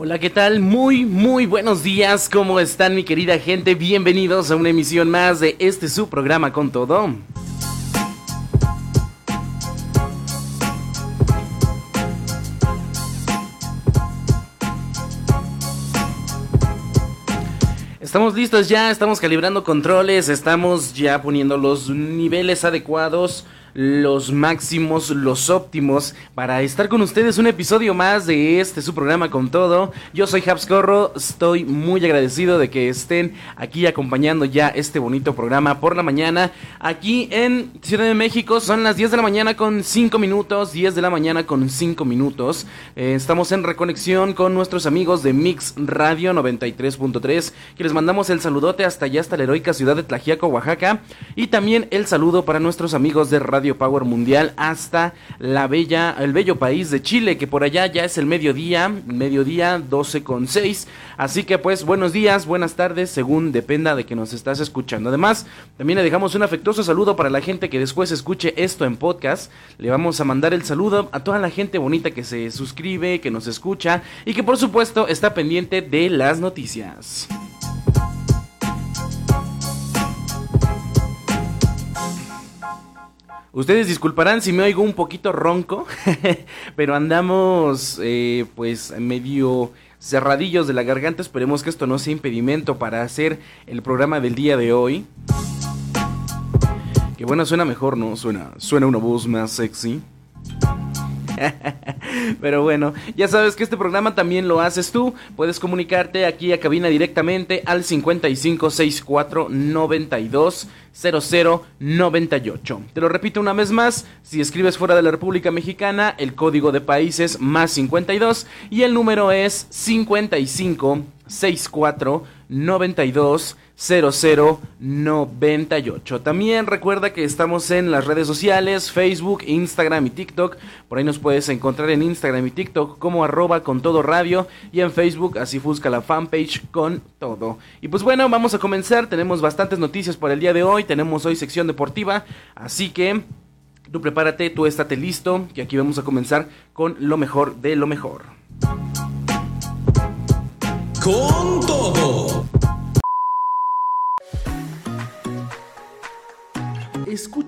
Hola, ¿qué tal? Muy, muy buenos días. ¿Cómo están mi querida gente? Bienvenidos a una emisión más de este su programa con todo. Estamos listos ya, estamos calibrando controles, estamos ya poniendo los niveles adecuados los máximos, los óptimos para estar con ustedes un episodio más de este su programa con todo. Yo soy Habs Corro, estoy muy agradecido de que estén aquí acompañando ya este bonito programa por la mañana. Aquí en Ciudad de México son las 10 de la mañana con 5 minutos, 10 de la mañana con 5 minutos. Eh, estamos en reconexión con nuestros amigos de Mix Radio 93.3, que les mandamos el saludote hasta allá, hasta la heroica ciudad de Tlajiaco, Oaxaca. Y también el saludo para nuestros amigos de Radio Power Mundial hasta la bella, el bello país de Chile, que por allá ya es el mediodía, mediodía 12 con 6. Así que pues buenos días, buenas tardes, según dependa de que nos estás escuchando. Además, también le dejamos un afectuoso saludo para la gente que después escuche esto en podcast. Le vamos a mandar el saludo a toda la gente bonita que se suscribe, que nos escucha y que por supuesto está pendiente de las noticias. Ustedes disculparán si me oigo un poquito ronco, pero andamos eh, pues medio cerradillos de la garganta. Esperemos que esto no sea impedimento para hacer el programa del día de hoy. Que bueno, suena mejor, ¿no? Suena, suena una voz más sexy. Pero bueno, ya sabes que este programa también lo haces tú. Puedes comunicarte aquí a cabina directamente al 5564 92 0098. Te lo repito una vez más, si escribes fuera de la República Mexicana, el código de país es más 52 y el número es 55 64 92 0098. También recuerda que estamos en las redes sociales, Facebook, Instagram y TikTok. Por ahí nos puedes encontrar en Instagram y TikTok como arroba con todo radio y en Facebook así busca la fanpage con todo. Y pues bueno, vamos a comenzar. Tenemos bastantes noticias para el día de hoy. Tenemos hoy sección deportiva. Así que tú prepárate, tú estate listo, que aquí vamos a comenzar con lo mejor de lo mejor. Con todo.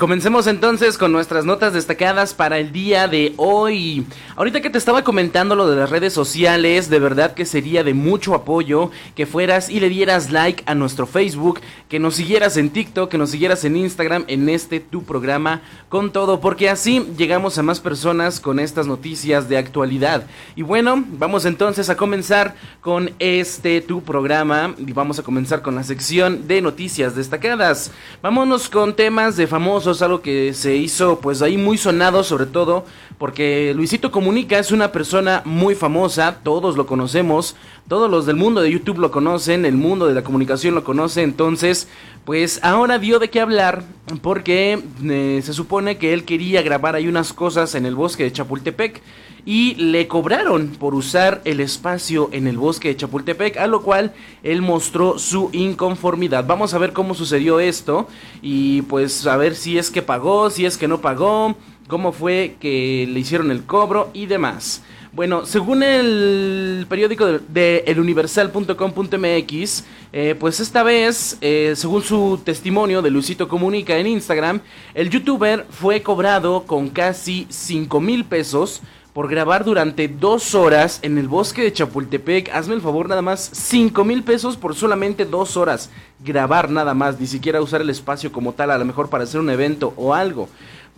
Comencemos entonces con nuestras notas destacadas para el día de hoy. Ahorita que te estaba comentando lo de las redes sociales, de verdad que sería de mucho apoyo que fueras y le dieras like a nuestro Facebook, que nos siguieras en TikTok, que nos siguieras en Instagram, en este tu programa con todo, porque así llegamos a más personas con estas noticias de actualidad. Y bueno, vamos entonces a comenzar con este tu programa y vamos a comenzar con la sección de noticias destacadas. Vámonos con temas de famosos algo que se hizo pues ahí muy sonado sobre todo porque Luisito Comunica es una persona muy famosa, todos lo conocemos, todos los del mundo de YouTube lo conocen, el mundo de la comunicación lo conoce, entonces pues ahora dio de qué hablar porque eh, se supone que él quería grabar ahí unas cosas en el bosque de Chapultepec y le cobraron por usar el espacio en el bosque de Chapultepec, a lo cual él mostró su inconformidad. Vamos a ver cómo sucedió esto y pues a ver si es que pagó, si es que no pagó, cómo fue que le hicieron el cobro y demás. Bueno, según el periódico de, eluniversal.com.mx, eh, pues esta vez, eh, según su testimonio de Luisito Comunica en Instagram, el youtuber fue cobrado con casi 5 mil pesos por grabar durante dos horas en el bosque de Chapultepec. Hazme el favor, nada más 5 mil pesos por solamente dos horas. Grabar nada más, ni siquiera usar el espacio como tal, a lo mejor para hacer un evento o algo.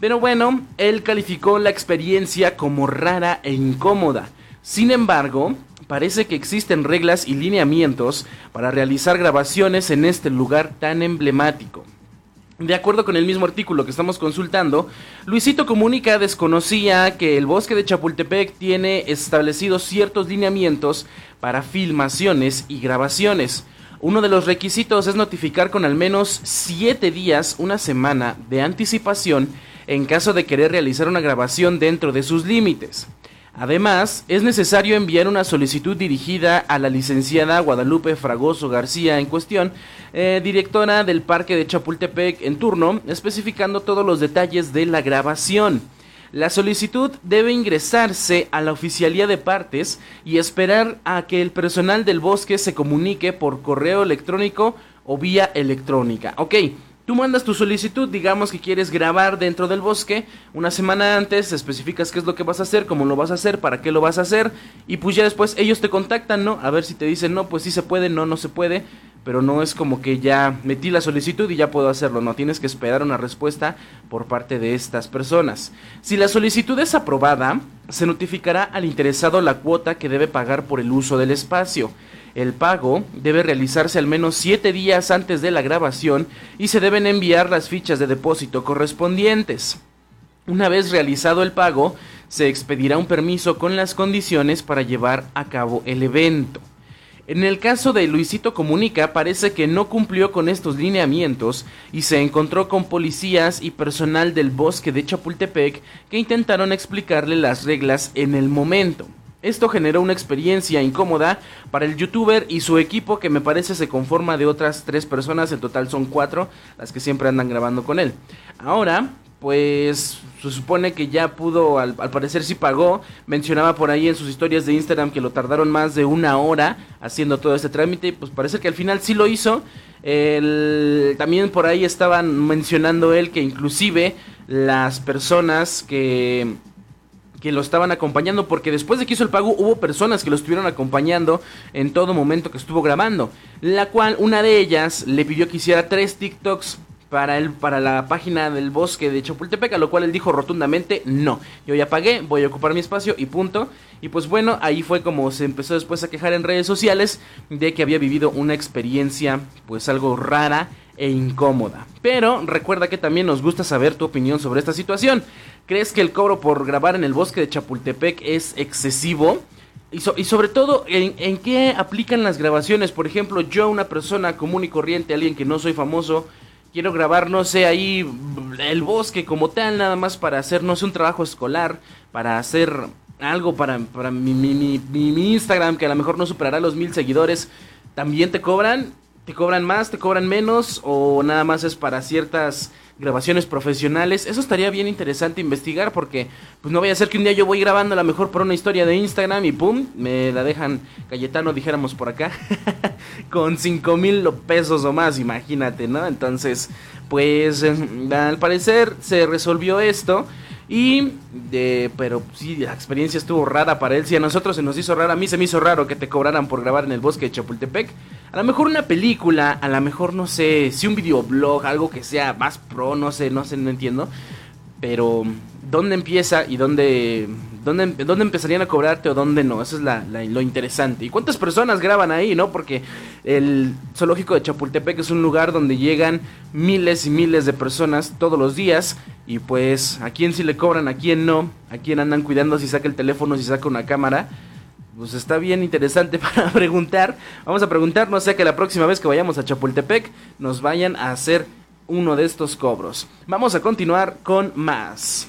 Pero bueno, él calificó la experiencia como rara e incómoda. Sin embargo, parece que existen reglas y lineamientos para realizar grabaciones en este lugar tan emblemático. De acuerdo con el mismo artículo que estamos consultando, Luisito Comunica desconocía que el bosque de Chapultepec tiene establecidos ciertos lineamientos para filmaciones y grabaciones. Uno de los requisitos es notificar con al menos 7 días, una semana de anticipación en caso de querer realizar una grabación dentro de sus límites. Además, es necesario enviar una solicitud dirigida a la licenciada Guadalupe Fragoso García en cuestión, eh, directora del Parque de Chapultepec en turno, especificando todos los detalles de la grabación. La solicitud debe ingresarse a la oficialía de partes y esperar a que el personal del bosque se comunique por correo electrónico o vía electrónica. Ok, Tú mandas tu solicitud, digamos que quieres grabar dentro del bosque, una semana antes especificas qué es lo que vas a hacer, cómo lo vas a hacer, para qué lo vas a hacer, y pues ya después ellos te contactan, ¿no? A ver si te dicen, no, pues sí se puede, no, no se puede, pero no es como que ya metí la solicitud y ya puedo hacerlo, no, tienes que esperar una respuesta por parte de estas personas. Si la solicitud es aprobada, se notificará al interesado la cuota que debe pagar por el uso del espacio. El pago debe realizarse al menos 7 días antes de la grabación y se deben enviar las fichas de depósito correspondientes. Una vez realizado el pago, se expedirá un permiso con las condiciones para llevar a cabo el evento. En el caso de Luisito Comunica parece que no cumplió con estos lineamientos y se encontró con policías y personal del bosque de Chapultepec que intentaron explicarle las reglas en el momento. Esto generó una experiencia incómoda para el youtuber y su equipo que me parece se conforma de otras tres personas, en total son cuatro las que siempre andan grabando con él. Ahora, pues se supone que ya pudo, al, parecer sí pagó, mencionaba por ahí en sus historias de Instagram que lo tardaron más de una hora haciendo todo este trámite y pues parece que al final sí lo hizo. también por ahí estaban mencionando él que inclusive las personas que que lo estaban acompañando, porque después de que hizo el pago hubo personas que lo estuvieron acompañando en todo momento que estuvo grabando, la cual una de ellas le pidió que hiciera tres TikToks para, él, para la página del bosque de Chapultepec, a lo cual él dijo rotundamente no. Yo ya pagué, voy a ocupar mi espacio y punto. Y pues bueno, ahí fue como se empezó después a quejar en redes sociales de que había vivido una experiencia pues algo rara e incómoda. Pero recuerda que también nos gusta saber tu opinión sobre esta situación. ¿Crees que el cobro por grabar en el bosque de Chapultepec es excesivo? Y, sobre todo, ¿en, qué aplican las grabaciones? Por ejemplo, yo, una persona común y corriente, alguien que no soy famoso, quiero grabar, no sé, ahí el bosque como tal, nada más para hacer, no sé, un trabajo escolar, para hacer algo para, para mi, mi, mi Instagram, que a lo mejor no superará los mil seguidores. ¿También te cobran? ¿Te cobran más? ¿Te cobran menos? ¿O nada más es para ciertas grabaciones profesionales. Eso estaría bien interesante investigar porque pues no vaya a ser que un día yo voy grabando a lo mejor por una historia de Instagram y pum, me la dejan Cayetano, dijéramos por acá, con 5 mil pesos o más, imagínate, ¿no? Entonces, pues al parecer se resolvió esto. Y, de, pero sí, la experiencia estuvo rara para él. Si a nosotros se nos hizo raro, a mí se me hizo raro que te cobraran por grabar en el bosque de Chapultepec. A lo mejor una película, a lo mejor no sé, si un videoblog, algo que sea más pro, no sé, no sé, no entiendo. Pero, ¿dónde empieza y dónde, dónde, dónde empezarían a cobrarte o dónde no? Eso es la, lo interesante. ¿Y cuántas personas graban ahí, no? Porque el zoológico de Chapultepec es un lugar donde llegan miles y miles de personas todos los días. Y pues, ¿a quién sí le cobran, a quién no? ¿A quién andan cuidando si saca el teléfono, si saca una cámara? pues está bien interesante para preguntar. Vamos a preguntar, no sé que la próxima vez que vayamos a Chapultepec nos vayan a hacer uno de estos cobros. Vamos a continuar con más.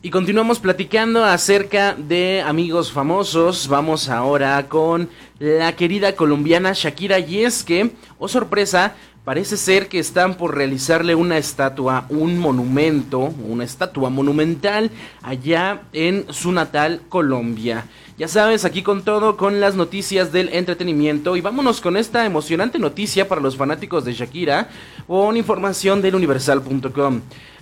Y continuamos platicando acerca de amigos famosos. Vamos ahora con la querida colombiana Shakira y es que, oh sorpresa, parece ser que están por realizarle una estatua, un monumento, una estatua monumental allá en su natal Colombia. Ya sabes, aquí con todo, con las noticias del entretenimiento y vámonos con esta emocionante noticia para los fanáticos de Shakira con información del universal.com.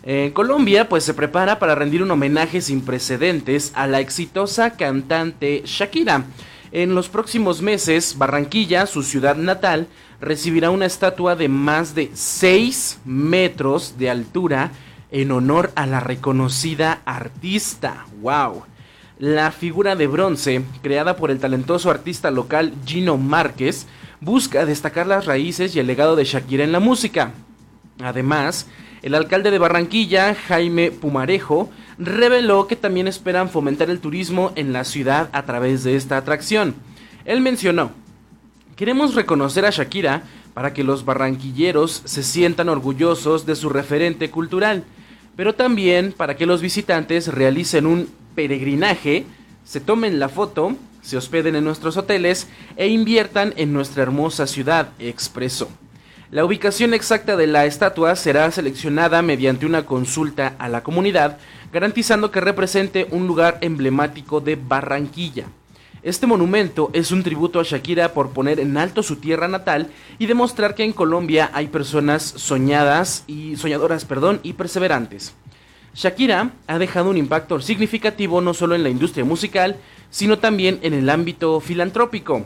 En Colombia, pues se prepara para rendir un homenaje sin precedentes a la exitosa cantante Shakira. En los próximos meses, Barranquilla, su ciudad natal, recibirá una estatua de más de 6 metros de altura en honor a la reconocida artista. ¡Wow! La figura de bronce, creada por el talentoso artista local Gino Márquez, busca destacar las raíces y el legado de Shakira en la música. Además, el alcalde de Barranquilla, Jaime Pumarejo, reveló que también esperan fomentar el turismo en la ciudad a través de esta atracción. Él mencionó, queremos reconocer a Shakira para que los barranquilleros se sientan orgullosos de su referente cultural, pero también para que los visitantes realicen un peregrinaje, se tomen la foto, se hospeden en nuestros hoteles e inviertan en nuestra hermosa ciudad, expresó. La ubicación exacta de la estatua será seleccionada mediante una consulta a la comunidad, garantizando que represente un lugar emblemático de Barranquilla. Este monumento es un tributo a Shakira por poner en alto su tierra natal y demostrar que en Colombia hay personas soñadas y soñadoras, perdón, y perseverantes. Shakira ha dejado un impacto significativo no solo en la industria musical, sino también en el ámbito filantrópico.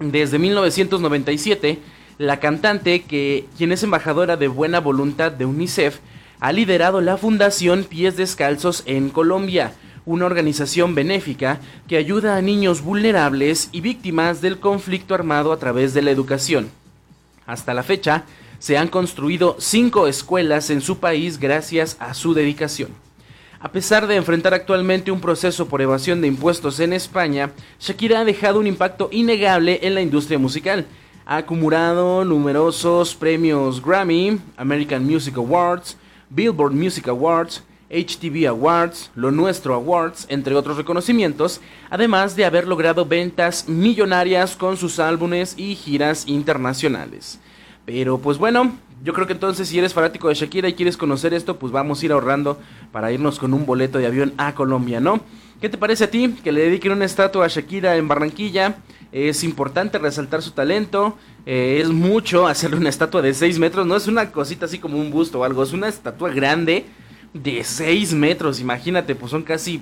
Desde 1997 la cantante, que, quien es embajadora de buena voluntad de UNICEF, ha liderado la Fundación Pies Descalzos en Colombia, una organización benéfica que ayuda a niños vulnerables y víctimas del conflicto armado a través de la educación. Hasta la fecha, se han construido cinco escuelas en su país gracias a su dedicación. A pesar de enfrentar actualmente un proceso por evasión de impuestos en España, Shakira ha dejado un impacto innegable en la industria musical, ha acumulado numerosos premios Grammy, American Music Awards, Billboard Music Awards, HTV Awards, Lo Nuestro Awards, entre otros reconocimientos, además de haber logrado ventas millonarias con sus álbumes y giras internacionales. Pero pues bueno, yo creo que entonces si eres fanático de Shakira y quieres conocer esto, pues vamos a ir ahorrando para irnos con un boleto de avión a Colombia, ¿no? ¿Qué te parece a ti que le dediquen una estatua a Shakira en Barranquilla? Es importante resaltar su talento. Eh, es mucho hacerle una estatua de 6 metros. No es una cosita así como un busto o algo. Es una estatua grande de 6 metros. Imagínate, pues son casi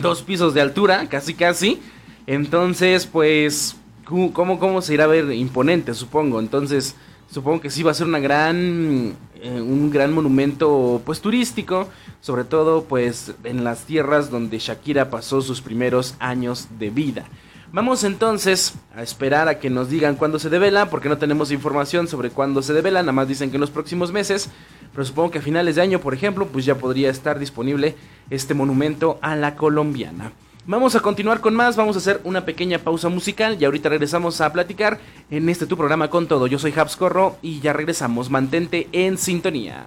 dos pisos de altura. Casi, casi. Entonces, pues, ¿cómo, cómo se irá a ver imponente? Supongo. Entonces, supongo que sí va a ser una gran, eh, un gran monumento, pues, turístico. Sobre todo, pues, en las tierras donde Shakira pasó sus primeros años de vida. Vamos entonces a esperar a que nos digan cuándo se devela, porque no tenemos información sobre cuándo se devela, nada más dicen que en los próximos meses, pero supongo que a finales de año, por ejemplo, pues ya podría estar disponible este monumento a la colombiana. Vamos a continuar con más, vamos a hacer una pequeña pausa musical y ahorita regresamos a platicar en este tu programa con todo. Yo soy Habs Corro y ya regresamos, mantente en sintonía.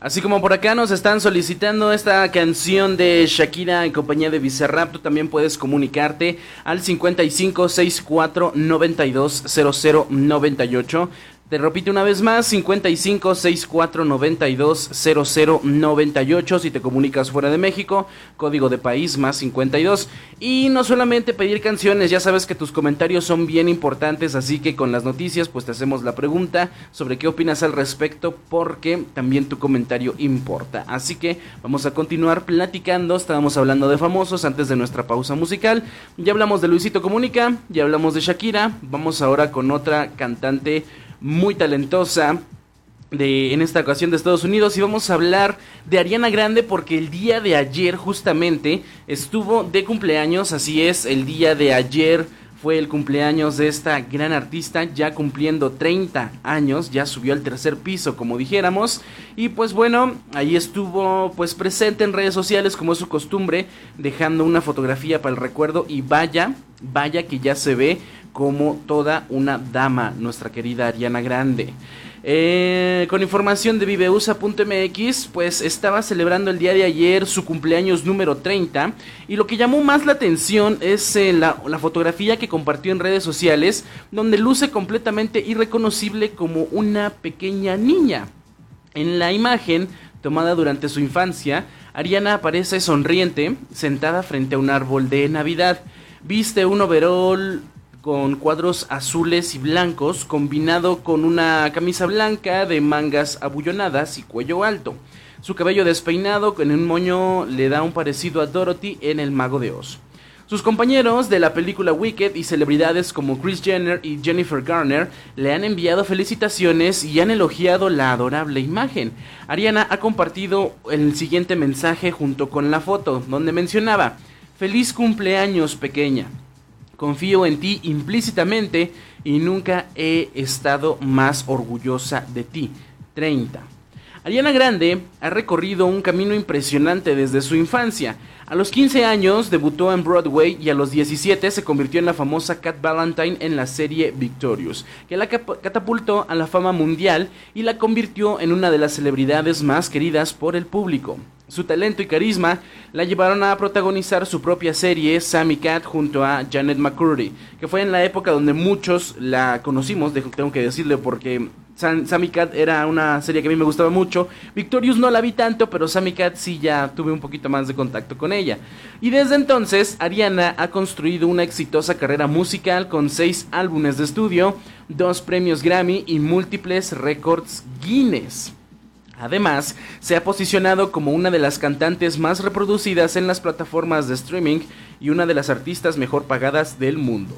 Así como por acá nos están solicitando esta canción de Shakira en compañía de Bizarrap, tú también puedes comunicarte al 55 64 92 00 98 Te repito una vez más, 55 64 92 00 98 si te comunicas fuera de México, código de país más 52. Y no solamente pedir canciones, ya sabes que tus comentarios son bien importantes, así que con las noticias pues te hacemos la pregunta sobre qué opinas al respecto porque también tu comentario importa. Así que vamos a continuar platicando, estábamos hablando de famosos antes de nuestra pausa musical, ya hablamos de Luisito Comunica, ya hablamos de Shakira, vamos ahora con otra cantante muy talentosa de, en esta ocasión de Estados Unidos. Y vamos a hablar de Ariana Grande porque el día de ayer justamente estuvo de cumpleaños, así es, el día de ayer fue el cumpleaños de esta gran artista, ya cumpliendo 30 años, ya subió al tercer piso, como dijéramos, y pues bueno, ahí estuvo pues presente en redes sociales como es su costumbre, dejando una fotografía para el recuerdo. Y vaya, vaya que ya se ve como toda una dama, nuestra querida Ariana Grande. Eh, con información de viveusa.mx, pues estaba celebrando el día de ayer su cumpleaños número 30 y lo que llamó más la atención es eh, la, la, fotografía que compartió en redes sociales donde luce completamente irreconocible como una pequeña niña. En la imagen, tomada durante su infancia, Ariana aparece sonriente, sentada frente a un árbol de Navidad. Viste un overol con cuadros azules y blancos combinado con una camisa blanca de mangas abullonadas y cuello alto. Su cabello despeinado con un moño le da un parecido a Dorothy en El Mago de Oz. Sus compañeros de la película Wicked y celebridades como Chris Jenner y Jennifer Garner le han enviado felicitaciones y han elogiado la adorable imagen. Ariana ha compartido el siguiente mensaje junto con la foto, donde mencionaba, Feliz cumpleaños pequeña. Confío en ti implícitamente y nunca he estado más orgullosa de ti. 30. Ariana Grande ha recorrido un camino impresionante desde su infancia. A los 15 años debutó en Broadway y a los 17 se convirtió en la famosa Cat Valentine en la serie Victorious, que la catapultó a la fama mundial y la convirtió en una de las celebridades más queridas por el público. Su talento y carisma la llevaron a protagonizar su propia serie Sammy Cat junto a Janet McCurdy, que fue en la época donde muchos la conocimos, tengo que decirle porque Sammy Cat era una serie que a mí me gustaba mucho. Victorious no la vi tanto, pero Sammy Cat sí ya tuve un poquito más de contacto con ella. Y desde entonces, Ariana ha construido una exitosa carrera musical con seis álbumes de estudio, dos premios Grammy y múltiples récords Guinness. Además, se ha posicionado como una de las cantantes más reproducidas en las plataformas de streaming y una de las artistas mejor pagadas del mundo.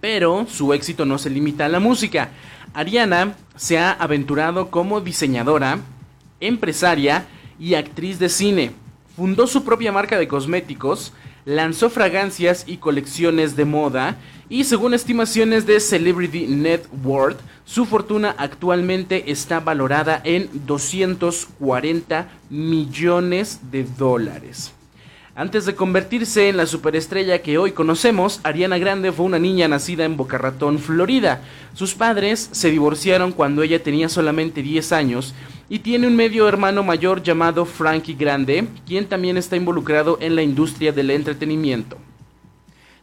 Pero su éxito no se limita a la música. Ariana se ha aventurado como diseñadora, empresaria y actriz de cine. Fundó su propia marca de cosméticos, lanzó fragancias y colecciones de moda y según estimaciones de Celebrity Net Worth, su fortuna actualmente está valorada en 240 millones de dólares. Antes de convertirse en la superestrella que hoy conocemos, Ariana Grande fue una niña nacida en Boca Ratón, Florida. Sus padres se divorciaron cuando ella tenía solamente 10 años y tiene un medio hermano mayor llamado Frankie Grande, quien también está involucrado en la industria del entretenimiento.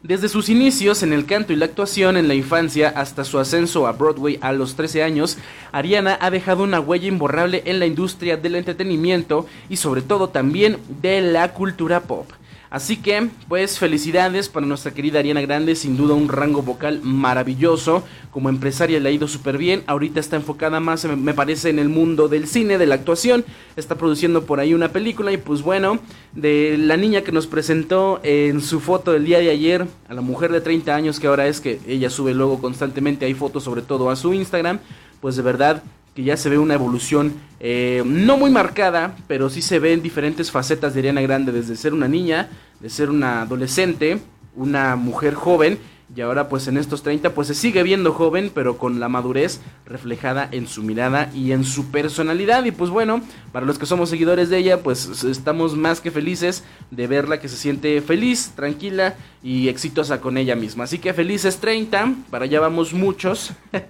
Desde sus inicios en el canto y la actuación en la infancia hasta su ascenso a Broadway a los 13 años, Ariana ha dejado una huella imborrable en la industria del entretenimiento y sobre todo también de la cultura pop. Así que, pues felicidades para nuestra querida Ariana Grande, sin duda un rango vocal maravilloso, como empresaria le ha ido súper bien, ahorita está enfocada más, me parece, en el mundo del cine, de la actuación, está produciendo por ahí una película y pues bueno, de la niña que nos presentó en su foto del día de ayer, a la mujer de 30 años que ahora es que ella sube luego constantemente, hay fotos sobre todo a su Instagram, pues de verdad que ya se ve una evolución eh, no muy marcada, pero sí se ven diferentes facetas de Ariana Grande, desde ser una niña, de ser una adolescente, una mujer joven y ahora pues en estos 30 pues se sigue viendo joven pero con la madurez reflejada en su mirada y en su personalidad. Y pues bueno para los que somos seguidores de ella pues estamos más que felices de verla que se siente feliz tranquila y exitosa con ella misma. Así que felices 30 para allá vamos muchos.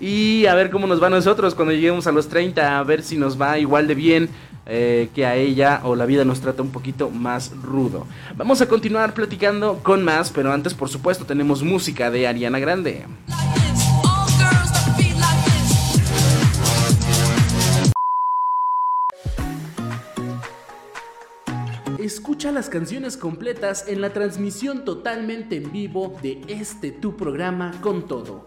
Y a ver cómo nos va a nosotros cuando lleguemos a los 30 a ver si nos va igual de bien eh, que a ella o la vida nos trata un poquito más rudo. Vamos a continuar platicando con más, pero antes por supuesto tenemos música de Ariana Grande. escucha las canciones completas en la transmisión totalmente en vivo de este tu programa con todo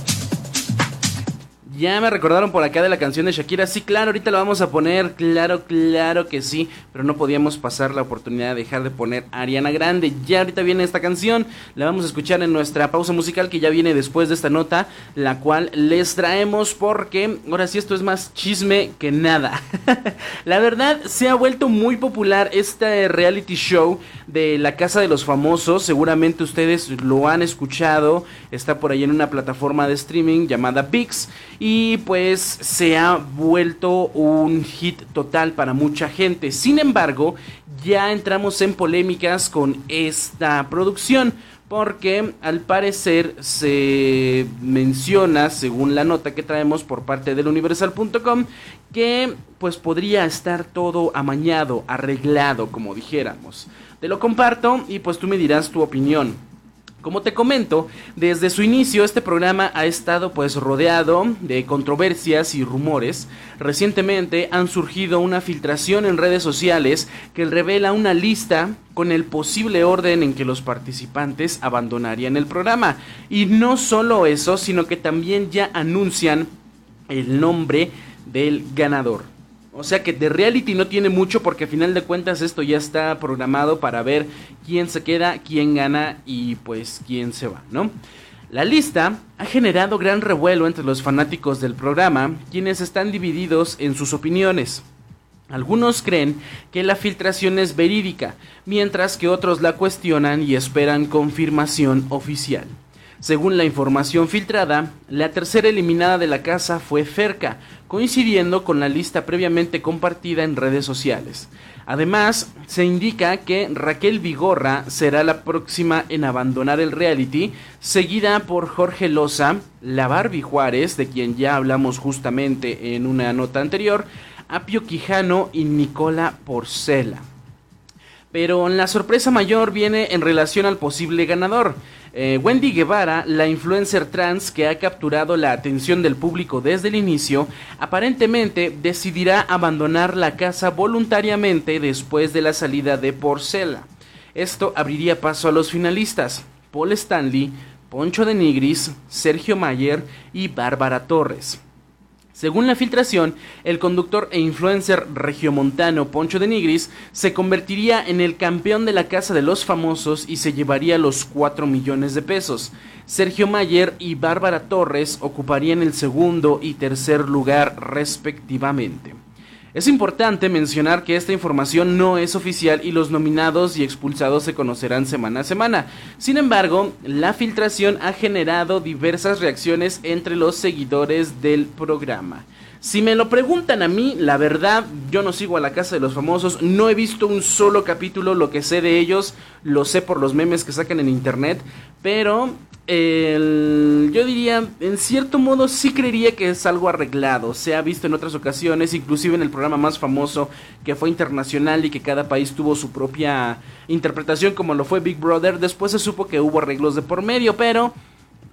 ya me recordaron por acá de la canción de Shakira. Sí, claro, ahorita la vamos a poner. Claro, claro que sí. Pero no podíamos pasar la oportunidad de dejar de poner Ariana Grande. Ya ahorita viene esta canción. La vamos a escuchar en nuestra pausa musical que ya viene después de esta nota. La cual les traemos porque ahora sí esto es más chisme que nada. la verdad, se ha vuelto muy popular este reality show de La Casa de los Famosos. Seguramente ustedes lo han escuchado. Está por ahí en una plataforma de streaming llamada VIX. Y y pues se ha vuelto un hit total para mucha gente. Sin embargo, ya entramos en polémicas con esta producción porque al parecer se menciona, según la nota que traemos por parte del universal.com, que pues podría estar todo amañado, arreglado, como dijéramos. Te lo comparto y pues tú me dirás tu opinión. Como te comento, desde su inicio este programa ha estado pues rodeado de controversias y rumores. Recientemente han surgido una filtración en redes sociales que revela una lista con el posible orden en que los participantes abandonarían el programa. Y no solo eso, sino que también ya anuncian el nombre del ganador. O sea que de reality no tiene mucho porque a final de cuentas esto ya está programado para ver quién se queda, quién gana y pues quién se va, ¿no? La lista ha generado gran revuelo entre los fanáticos del programa, quienes están divididos en sus opiniones. Algunos creen que la filtración es verídica, mientras que otros la cuestionan y esperan confirmación oficial. Según la información filtrada, la tercera eliminada de la casa fue Ferca, coincidiendo con la lista previamente compartida en redes sociales. Además, se indica que Raquel Vigorra será la próxima en abandonar el reality, seguida por Jorge Loza, la Barbie Juárez, de quien ya hablamos justamente en una nota anterior, Apio Quijano y Nicola Porcela. Pero la sorpresa mayor viene en relación al posible ganador. Eh, Wendy Guevara, la influencer trans que ha capturado la atención del público desde el inicio, aparentemente decidirá abandonar la casa voluntariamente después de la salida de Porcela. Esto abriría paso a los finalistas, Paul Stanley, Poncho de Nigris, Sergio Mayer y Bárbara Torres. Según la filtración, el conductor e influencer regiomontano Poncho de Nigris se convertiría en el campeón de la Casa de los Famosos y se llevaría los 4 millones de pesos. Sergio Mayer y Bárbara Torres ocuparían el segundo y tercer lugar respectivamente. Es importante mencionar que esta información no es oficial y los nominados y expulsados se conocerán semana a semana. Sin embargo, la filtración ha generado diversas reacciones entre los seguidores del programa. Si me lo preguntan a mí, la verdad, yo no sigo a la casa de los famosos, no he visto un solo capítulo, lo que sé de ellos, lo sé por los memes que sacan en internet, pero yo diría, en cierto modo sí creería que es algo arreglado. Se ha visto en otras ocasiones, inclusive en el programa más famoso que fue internacional y que cada país tuvo su propia interpretación como lo fue Big Brother. Después se supo que hubo arreglos de por medio, pero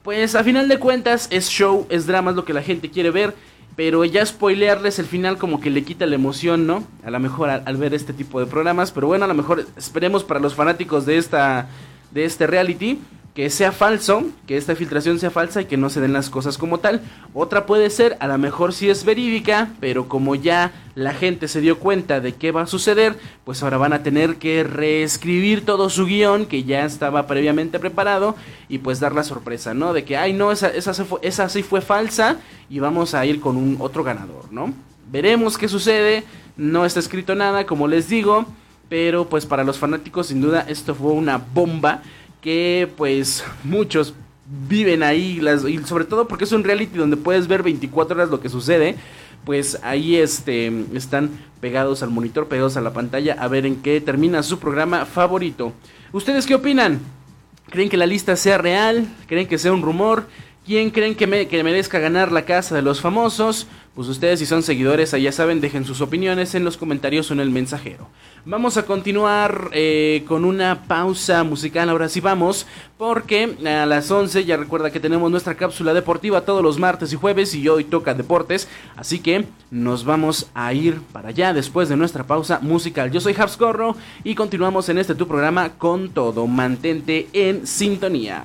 pues a final de cuentas es show, es drama, es lo que la gente quiere ver. Pero ya spoilearles el final como que le quita la emoción, ¿no? A lo mejor al, al ver este tipo de programas. Pero bueno, a lo mejor esperemos para los fanáticos de esta de este reality que sea falso, que esta filtración sea falsa y que no se den las cosas como tal. Otra puede ser, a lo mejor si es verídica, pero como ya la gente se dio cuenta de qué va a suceder, pues ahora van a tener que reescribir todo su guion que ya estaba previamente preparado y pues dar la sorpresa, ¿no? De que, ay, no, esa, esa, esa sí fue falsa y vamos a ir con un otro ganador, ¿no? Veremos qué sucede, no está escrito nada, como les digo, pero pues para los fanáticos sin duda esto fue una bomba que pues muchos viven ahí, las, y sobre todo porque es un reality donde puedes ver 24 horas lo que sucede, pues ahí este, están pegados al monitor, pegados a la pantalla a ver en qué termina su programa favorito. ¿Ustedes qué opinan? ¿Creen que la lista sea real? ¿Creen que sea un rumor? ¿Quién creen que, me, que merezca ganar la casa de los famosos? Pues ustedes si son seguidores, ya saben, dejen sus opiniones en los comentarios o en el mensajero. Vamos a continuar eh, con una pausa musical, ahora sí vamos, porque a las 11 ya recuerda que tenemos nuestra cápsula deportiva todos los martes y jueves y hoy toca deportes, así que nos vamos a ir para allá después de nuestra pausa musical. Yo soy Habs y continuamos en este tu programa con todo, mantente en sintonía.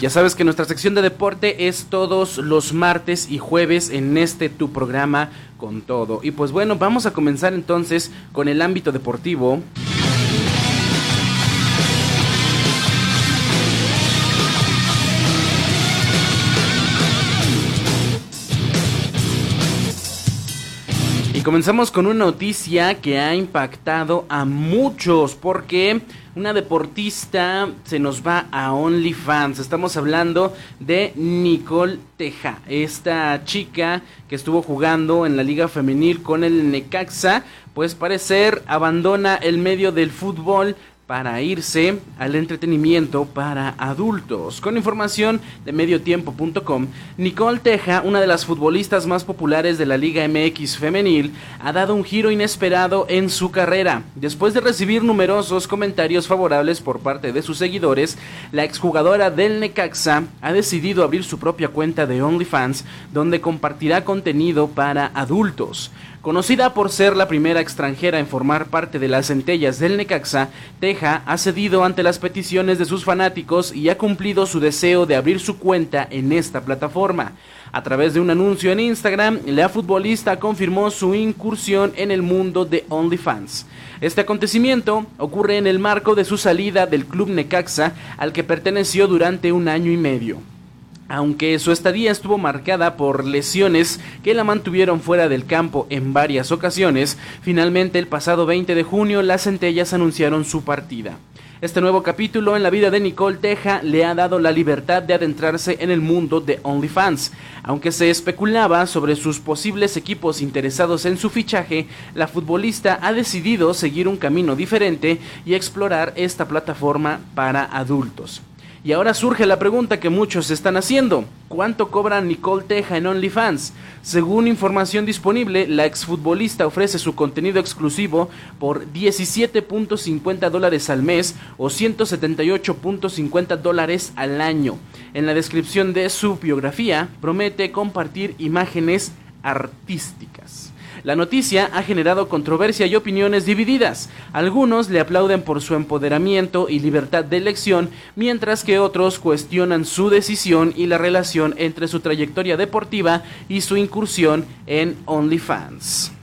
Ya sabes que nuestra sección de deporte es todos los martes y jueves en este tu programa con todo. Y pues bueno, vamos a comenzar entonces con el ámbito deportivo. Comenzamos con una noticia que ha impactado a muchos porque una deportista se nos va a OnlyFans. Estamos hablando de Nicole Teja, esta chica que estuvo jugando en la liga femenil con el Necaxa, pues parecer abandona el medio del fútbol para irse al entretenimiento para adultos. Con información de mediotiempo.com, Nicole Teja, una de las futbolistas más populares de la Liga MX femenil, ha dado un giro inesperado en su carrera. Después de recibir numerosos comentarios favorables por parte de sus seguidores, la exjugadora del Necaxa ha decidido abrir su propia cuenta de OnlyFans, donde compartirá contenido para adultos. Conocida por ser la primera extranjera en formar parte de las centellas del Necaxa, Teja ha cedido ante las peticiones de sus fanáticos y ha cumplido su deseo de abrir su cuenta en esta plataforma. A través de un anuncio en Instagram, la futbolista confirmó su incursión en el mundo de OnlyFans. Este acontecimiento ocurre en el marco de su salida del club Necaxa, al que perteneció durante un año y medio aunque su estadía estuvo marcada por lesiones que la mantuvieron fuera del campo en varias ocasiones, finalmente el pasado 20 de junio las centellas anunciaron su partida. Este nuevo capítulo en la vida de Nicole Teja le ha dado la libertad de adentrarse en el mundo de OnlyFans. Aunque se especulaba sobre sus posibles equipos interesados en su fichaje, la futbolista ha decidido seguir un camino diferente y explorar esta plataforma para adultos. Y ahora surge la pregunta que muchos están haciendo. ¿Cuánto cobra Nicole Teja en OnlyFans? Según información disponible, la exfutbolista ofrece su contenido exclusivo por 17.50 dólares al mes o 178.50 dólares al año. En la descripción de su biografía promete compartir imágenes artísticas. La noticia ha generado controversia y opiniones divididas. Algunos le aplauden por su empoderamiento y libertad de elección, mientras que otros cuestionan su decisión y la relación entre su trayectoria deportiva y su incursión en OnlyFans.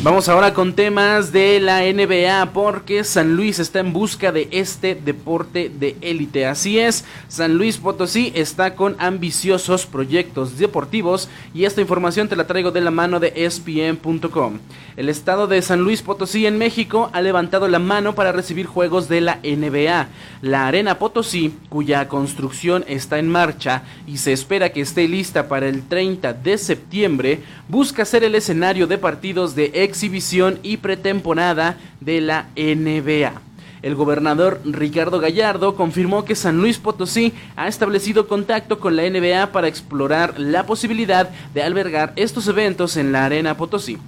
Vamos ahora con temas de la NBA porque San Luis está en busca de este deporte de élite. Así es, San Luis Potosí está con ambiciosos proyectos deportivos y esta información te la traigo de la mano de ESPN.com. El estado de San Luis Potosí en México ha levantado la mano para recibir juegos de la NBA. La Arena Potosí, cuya construcción está en marcha y se espera que esté lista para el 30 de septiembre, busca ser el escenario de partidos de exhibición y pretemporada de la NBA. El gobernador Ricardo Gallardo confirmó que San Luis Potosí ha establecido contacto con la NBA para explorar la posibilidad de albergar estos eventos en la Arena Potosí.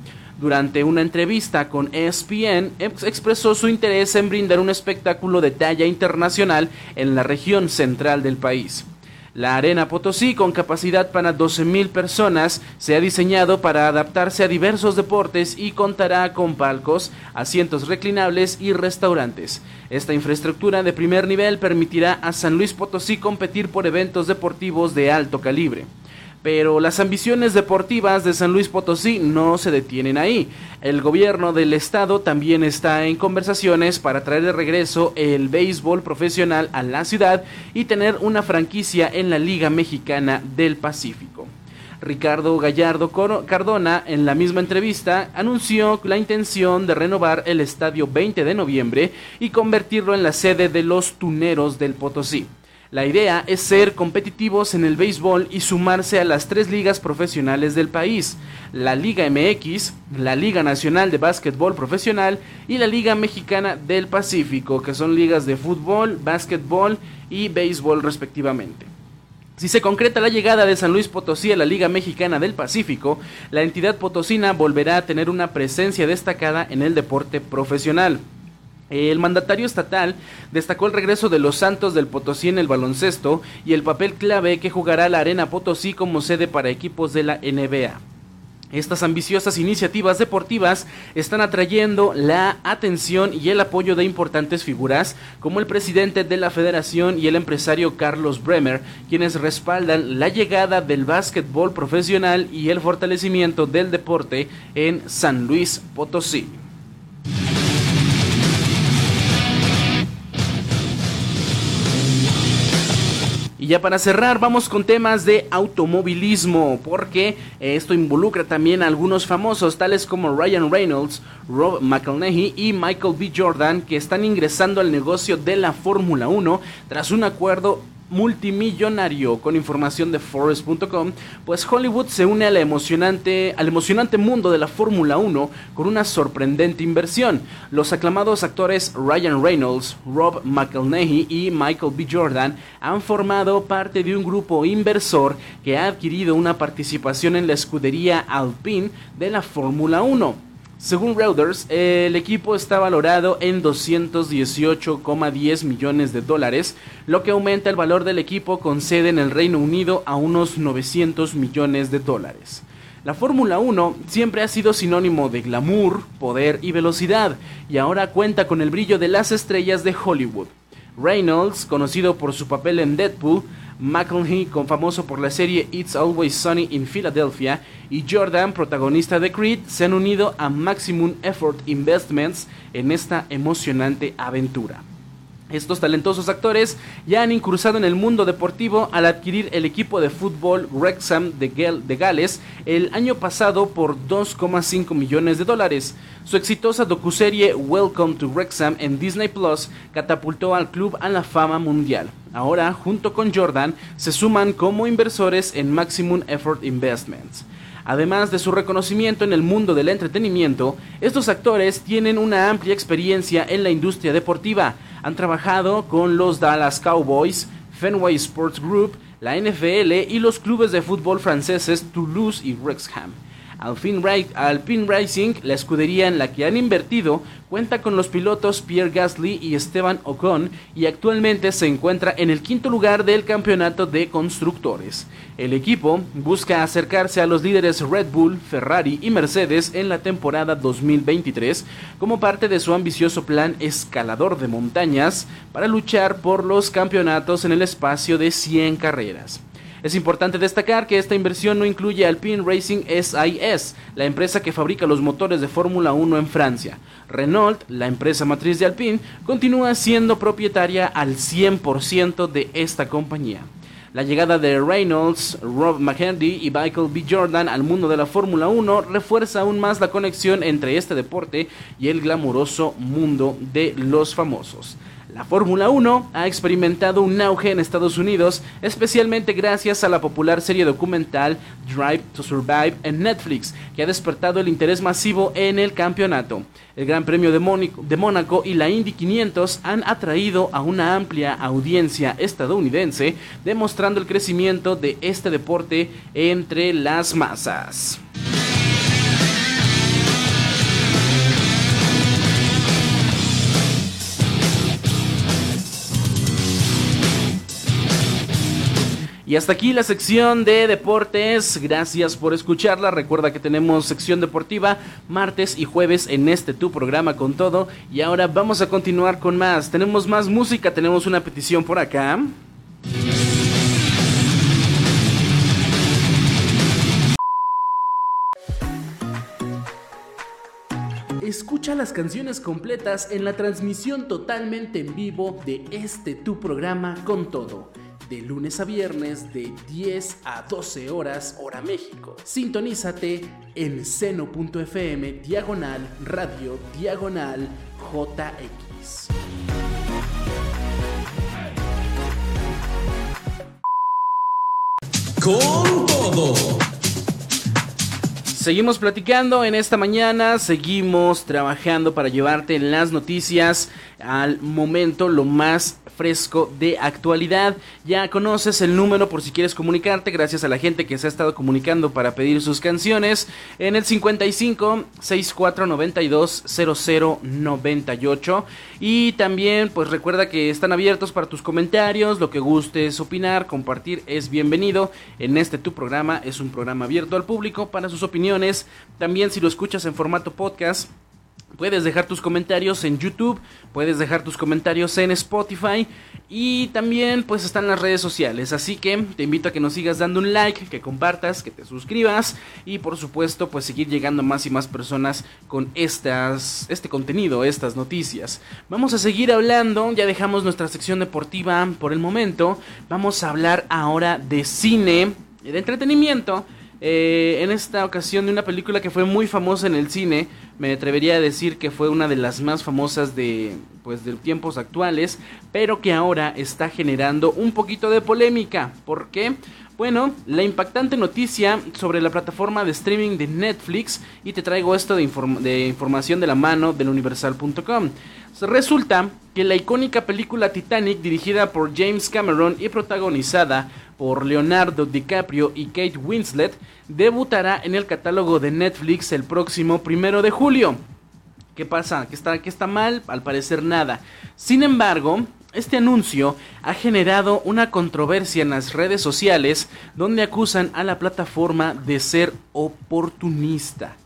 Durante una entrevista con ESPN, expresó su interés en brindar un espectáculo de talla internacional en la región central del país. La Arena Potosí, con capacidad para 12.000 personas, se ha diseñado para adaptarse a diversos deportes y contará con palcos, asientos reclinables y restaurantes. Esta infraestructura de primer nivel permitirá a San Luis Potosí competir por eventos deportivos de alto calibre. Pero las ambiciones deportivas de San Luis Potosí no se detienen ahí. El gobierno del estado también está en conversaciones para traer de regreso el béisbol profesional a la ciudad y tener una franquicia en la Liga Mexicana del Pacífico. Ricardo Gallardo Cardona, en la misma entrevista, anunció la intención de renovar el estadio 20 de noviembre y convertirlo en la sede de los Tuneros del Potosí. La idea es ser competitivos en el béisbol y sumarse a las tres ligas profesionales del país, la Liga MX, la Liga Nacional de Básquetbol Profesional y la Liga Mexicana del Pacífico, que son ligas de fútbol, básquetbol y béisbol respectivamente. Si se concreta la llegada de San Luis Potosí a la Liga Mexicana del Pacífico, la entidad potosina volverá a tener una presencia destacada en el deporte profesional. El mandatario estatal destacó el regreso de los Santos del Potosí en el baloncesto y el papel clave que jugará la Arena Potosí como sede para equipos de la NBA. Estas ambiciosas iniciativas deportivas están atrayendo la atención y el apoyo de importantes figuras como el presidente de la federación y el empresario Carlos Bremer, quienes respaldan la llegada del básquetbol profesional y el fortalecimiento del deporte en San Luis Potosí. Ya para cerrar, vamos con temas de automovilismo, porque esto involucra también a algunos famosos, tales como Ryan Reynolds, Rob McElhenney y Michael B. Jordan, que están ingresando al negocio de la Fórmula 1 tras un acuerdo multimillonario con información de Forest.com, pues Hollywood se une a emocionante, al emocionante mundo de la Fórmula 1 con una sorprendente inversión. Los aclamados actores Ryan Reynolds, Rob McElhenney y Michael B. Jordan han formado parte de un grupo inversor que ha adquirido una participación en la escudería Alpine de la Fórmula 1. Según Reuters, el equipo está valorado en 218,10 millones de dólares, lo que aumenta el valor del equipo con sede en el Reino Unido a unos 900 millones de dólares. La Fórmula 1 siempre ha sido sinónimo de glamour, poder y velocidad, y ahora cuenta con el brillo de las estrellas de Hollywood. Reynolds, conocido por su papel en Deadpool, McElhenney, con famoso por la serie It's Always Sunny in Philadelphia, y Jordan, protagonista de Creed, se han unido a Maximum Effort Investments en esta emocionante aventura. Estos talentosos actores ya han incursado en el mundo deportivo al adquirir el equipo de fútbol Wrexham de, Gales el año pasado por 2,5 millones de dólares. Su exitosa docuserie Welcome to Wrexham en Disney Plus catapultó al club a la fama mundial. Ahora, junto con Jordan, se suman como inversores en Maximum Effort Investments. Además de su reconocimiento en el mundo del entretenimiento, estos actores tienen una amplia experiencia en la industria deportiva. Han trabajado con los Dallas Cowboys, Fenway Sports Group, la NFL y los clubes de fútbol franceses Toulouse y Wrexham. Alpine Racing, la escudería en la que han invertido, cuenta con los pilotos Pierre Gasly y Esteban Ocon y actualmente se encuentra en el quinto lugar del campeonato de constructores. El equipo busca acercarse a los líderes Red Bull, Ferrari y Mercedes en la temporada 2023 como parte de su ambicioso plan escalador de montañas para luchar por los campeonatos en el espacio de 100 carreras. Es importante destacar que esta inversión no incluye Alpine Racing SIS, la empresa que fabrica los motores de Fórmula 1 en Francia. Renault, la empresa matriz de Alpine, continúa siendo propietaria al 100% de esta compañía. La llegada de Reynolds, Rob McHenry y Michael B. Jordan al mundo de la Fórmula 1 refuerza aún más la conexión entre este deporte y el glamuroso mundo de los famosos. La Fórmula 1 ha experimentado un auge en Estados Unidos, especialmente gracias a la popular serie documental Drive to Survive en Netflix, que ha despertado el interés masivo en el campeonato. El Gran Premio de, Mónaco y la Indy 500 han atraído a una amplia audiencia estadounidense, demostrando el crecimiento de este deporte entre las masas. Y hasta aquí la sección de deportes. Gracias por escucharla. Recuerda que tenemos sección deportiva martes y jueves en este tu programa con todo. Y ahora vamos a continuar con más. Tenemos más música, tenemos una petición por acá. Escucha las canciones completas en la transmisión totalmente en vivo de este tu programa con todo de lunes a viernes de 10 a 12 horas hora México. Sintonízate en seno.fm diagonal radio diagonal JX. Con todo. Seguimos platicando en esta mañana, seguimos trabajando para llevarte las noticias al momento lo más fresco de actualidad. Ya conoces el número por si quieres comunicarte, gracias a la gente que se ha estado comunicando para pedir sus canciones en el 55 64 92 00 98. Y también, pues recuerda que están abiertos para tus comentarios, lo que gustes opinar, compartir es bienvenido. En este tu programa es un programa abierto al público para sus opiniones. También si lo escuchas en formato podcast Puedes dejar tus comentarios en YouTube, puedes dejar tus comentarios en Spotify y también pues están las redes sociales. Así que te invito a que nos sigas dando un like, que compartas, que te suscribas y por supuesto pues seguir llegando más y más personas con estas, este contenido, estas noticias. Vamos a seguir hablando, ya dejamos nuestra sección deportiva por el momento. Vamos a hablar ahora de cine, de entretenimiento eh, en esta ocasión de una película que fue muy famosa en el cine. Me atrevería a decir que fue una de las más famosas de, pues, de tiempos actuales, pero que ahora está generando un poquito de polémica. ¿Por qué? Bueno, la impactante noticia sobre la plataforma de streaming de Netflix y te traigo esto de, de información de la mano del universal.com. Resulta que la icónica película Titanic dirigida por James Cameron y protagonizada por Leonardo DiCaprio y Kate Winslet debutará en el catálogo de Netflix el próximo primero de julio. ¿Qué pasa? ¿Qué está, qué está mal? Al parecer nada. Sin embargo, este anuncio ha generado una controversia en las redes sociales donde acusan a la plataforma de ser oportunista.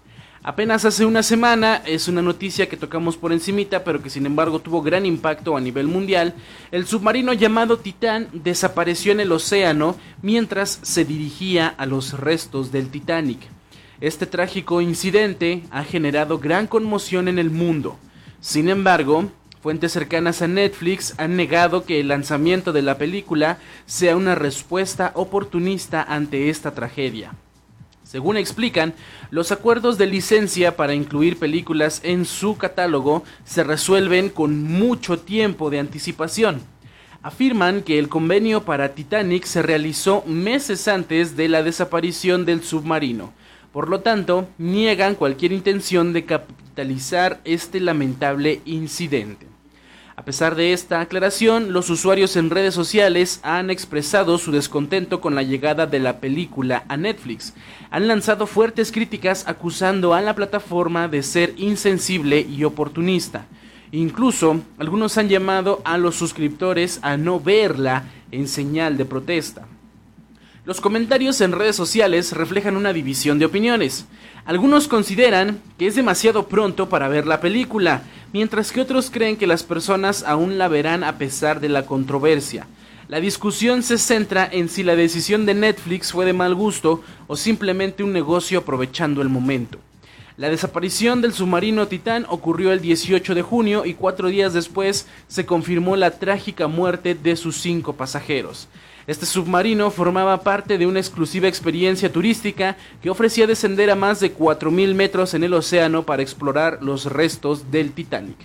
Apenas hace una semana, es una noticia que tocamos por encimita, pero que sin embargo tuvo gran impacto a nivel mundial, el submarino llamado Titán desapareció en el océano mientras se dirigía a los restos del Titanic. Este trágico incidente ha generado gran conmoción en el mundo. Sin embargo, Fuentes cercanas a Netflix han negado que el lanzamiento de la película sea una respuesta oportunista ante esta tragedia. Según explican, los acuerdos de licencia para incluir películas en su catálogo se resuelven con mucho tiempo de anticipación. Afirman que el convenio para Titanic se realizó meses antes de la desaparición del submarino. Por lo tanto, niegan cualquier intención de capitalizar este lamentable incidente. A pesar de esta aclaración, los usuarios en redes sociales han expresado su descontento con la llegada de la película a Netflix. Han lanzado fuertes críticas acusando a la plataforma de ser insensible y oportunista. Incluso algunos han llamado a los suscriptores a no verla en señal de protesta. Los comentarios en redes sociales reflejan una división de opiniones. Algunos consideran que es demasiado pronto para ver la película, mientras que otros creen que las personas aún la verán a pesar de la controversia. La discusión se centra en si la decisión de Netflix fue de mal gusto o simplemente un negocio aprovechando el momento. La desaparición del submarino Titán ocurrió el 18 de junio y cuatro días después se confirmó la trágica muerte de sus cinco pasajeros. Este submarino formaba parte de una exclusiva experiencia turística que ofrecía descender a más de 4.000 metros en el océano para explorar los restos del Titanic.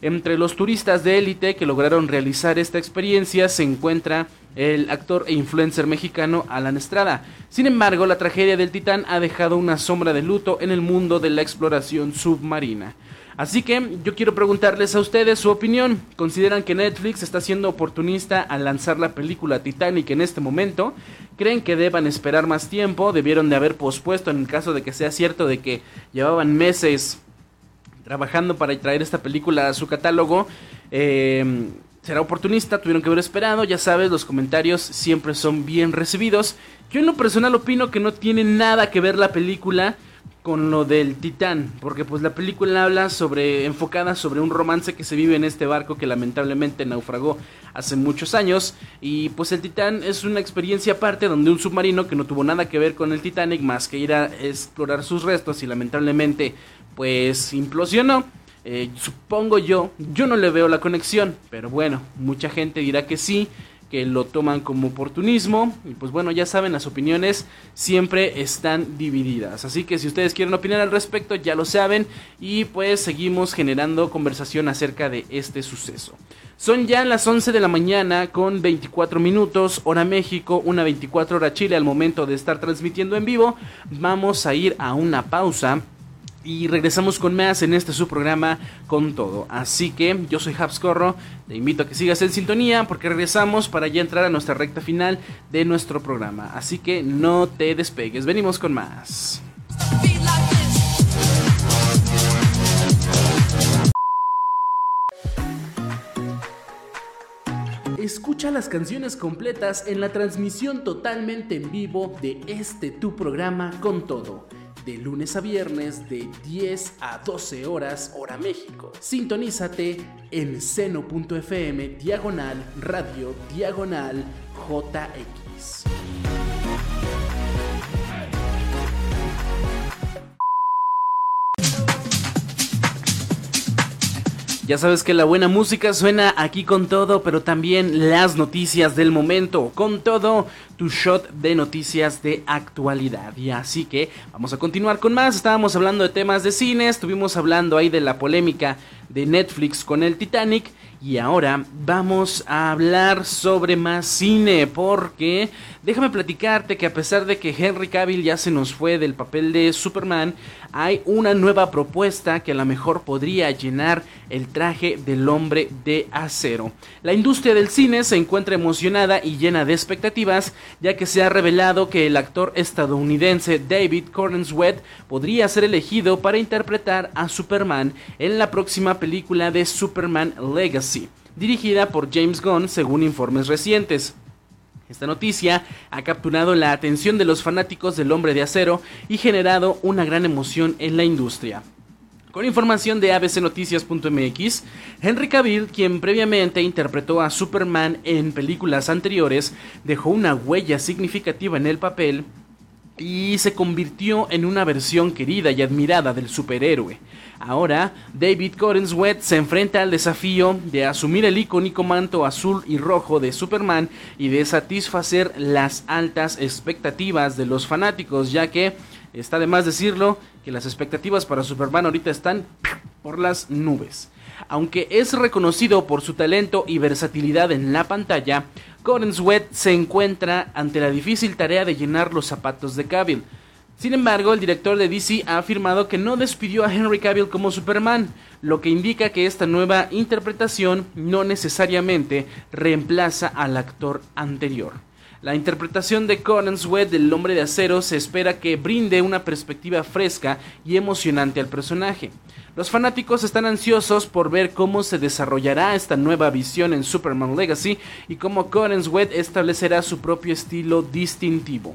Entre los turistas de élite que lograron realizar esta experiencia se encuentra el actor e influencer mexicano Alan Estrada. Sin embargo, la tragedia del Titán ha dejado una sombra de luto en el mundo de la exploración submarina. Así que yo quiero preguntarles a ustedes su opinión. ¿Consideran que Netflix está siendo oportunista al lanzar la película Titanic en este momento? ¿Creen que deban esperar más tiempo? ¿Debieron de haber pospuesto en el caso de que sea cierto de que llevaban meses trabajando para traer esta película a su catálogo? Eh, será oportunista, tuvieron que haber esperado, ya sabes, los comentarios siempre son bien recibidos. Yo en lo personal opino que no tiene nada que ver la película con lo del Titán, porque pues la película habla sobre enfocada sobre un romance que se vive en este barco que lamentablemente naufragó hace muchos años y pues el Titán es una experiencia aparte donde un submarino que no tuvo nada que ver con el Titanic más que ir a explorar sus restos y lamentablemente pues implosionó. Eh, supongo yo, yo no le veo la conexión, pero bueno, mucha gente dirá que sí, que lo toman como oportunismo. Y pues bueno, ya saben, las opiniones siempre están divididas. Así que si ustedes quieren opinar al respecto, ya lo saben. Y pues seguimos generando conversación acerca de este suceso. Son ya las 11 de la mañana con 24 minutos, hora México, una 24 hora Chile al momento de estar transmitiendo en vivo. Vamos a ir a una pausa y regresamos con más en este su programa con todo. Así que yo soy Habs Corro, te invito a que sigas en sintonía porque regresamos para ya entrar a nuestra recta final de nuestro programa. Así que no te despegues, venimos con más. Escucha las canciones completas en la transmisión totalmente en vivo de este tu programa con todo de lunes a viernes de 10 a 12 horas hora México. Sintonízate en seno.fm diagonal radio diagonal JX. Ya sabes que la buena música suena aquí con todo, pero también las noticias del momento, con todo tu shot de noticias de actualidad. Y así que vamos a continuar con más. Estábamos hablando de temas de cine, estuvimos hablando ahí de la polémica de Netflix con el Titanic. Y ahora vamos a hablar sobre más cine porque déjame platicarte que a pesar de que Henry Cavill ya se nos fue del papel de Superman, hay una nueva propuesta que a lo mejor podría llenar el traje del hombre de acero. La industria del cine se encuentra emocionada y llena de expectativas ya que se ha revelado que el actor estadounidense David Corenswet podría ser elegido para interpretar a Superman en la próxima película de Superman Legacy, dirigida por James Gunn según informes recientes. Esta noticia ha capturado la atención de los fanáticos del hombre de acero y generado una gran emoción en la industria. Con información de abcnoticias.mx, Henry Cavill, quien previamente interpretó a Superman en películas anteriores, dejó una huella significativa en el papel y se convirtió en una versión querida y admirada del superhéroe. Ahora, David Corenswet se enfrenta al desafío de asumir el icónico manto azul y rojo de Superman y de satisfacer las altas expectativas de los fanáticos, ya que Está de más decirlo que las expectativas para Superman ahorita están por las nubes. Aunque es reconocido por su talento y versatilidad en la pantalla, Sweat se encuentra ante la difícil tarea de llenar los zapatos de Cavill. Sin embargo, el director de DC ha afirmado que no despidió a Henry Cavill como Superman, lo que indica que esta nueva interpretación no necesariamente reemplaza al actor anterior. La interpretación de Conan Sweat del hombre de acero se espera que brinde una perspectiva fresca y emocionante al personaje. Los fanáticos están ansiosos por ver cómo se desarrollará esta nueva visión en Superman Legacy y cómo Conan Sweat establecerá su propio estilo distintivo.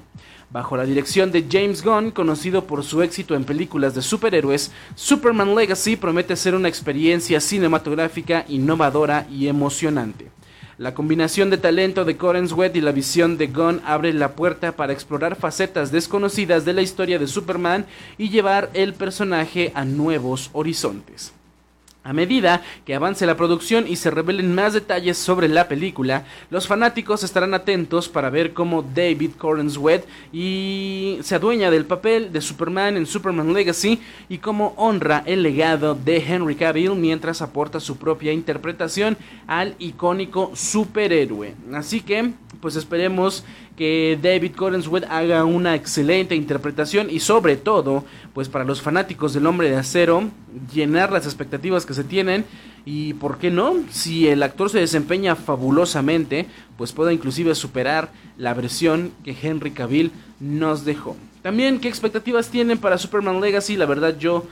Bajo la dirección de James Gunn, conocido por su éxito en películas de superhéroes, Superman Legacy promete ser una experiencia cinematográfica innovadora y emocionante. La combinación de talento de Corenswet y la visión de Gunn abre la puerta para explorar facetas desconocidas de la historia de Superman y llevar el personaje a nuevos horizontes. A medida que avance la producción y se revelen más detalles sobre la película, los fanáticos estarán atentos para ver cómo David Corenswet y se adueña del papel de Superman en Superman Legacy y cómo honra el legado de Henry Cavill mientras aporta su propia interpretación al icónico superhéroe. Así que, pues esperemos que David Corenswet haga una excelente interpretación y sobre todo, pues para los fanáticos del hombre de acero, llenar las expectativas que se tienen y por qué no, si el actor se desempeña fabulosamente, pues pueda inclusive superar la versión que Henry Cavill nos dejó. También, ¿qué expectativas tienen para Superman Legacy? La verdad yo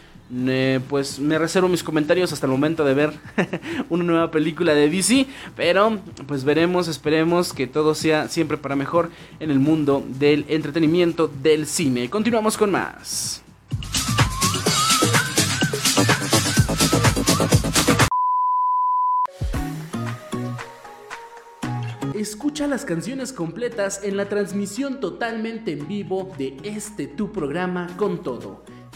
pues me reservo mis comentarios hasta el momento de ver una nueva película de DC, pero pues veremos, esperemos que todo sea siempre para mejor en el mundo del entretenimiento del cine. Continuamos con más. Escucha las canciones completas en la transmisión totalmente en vivo de este tu programa con todo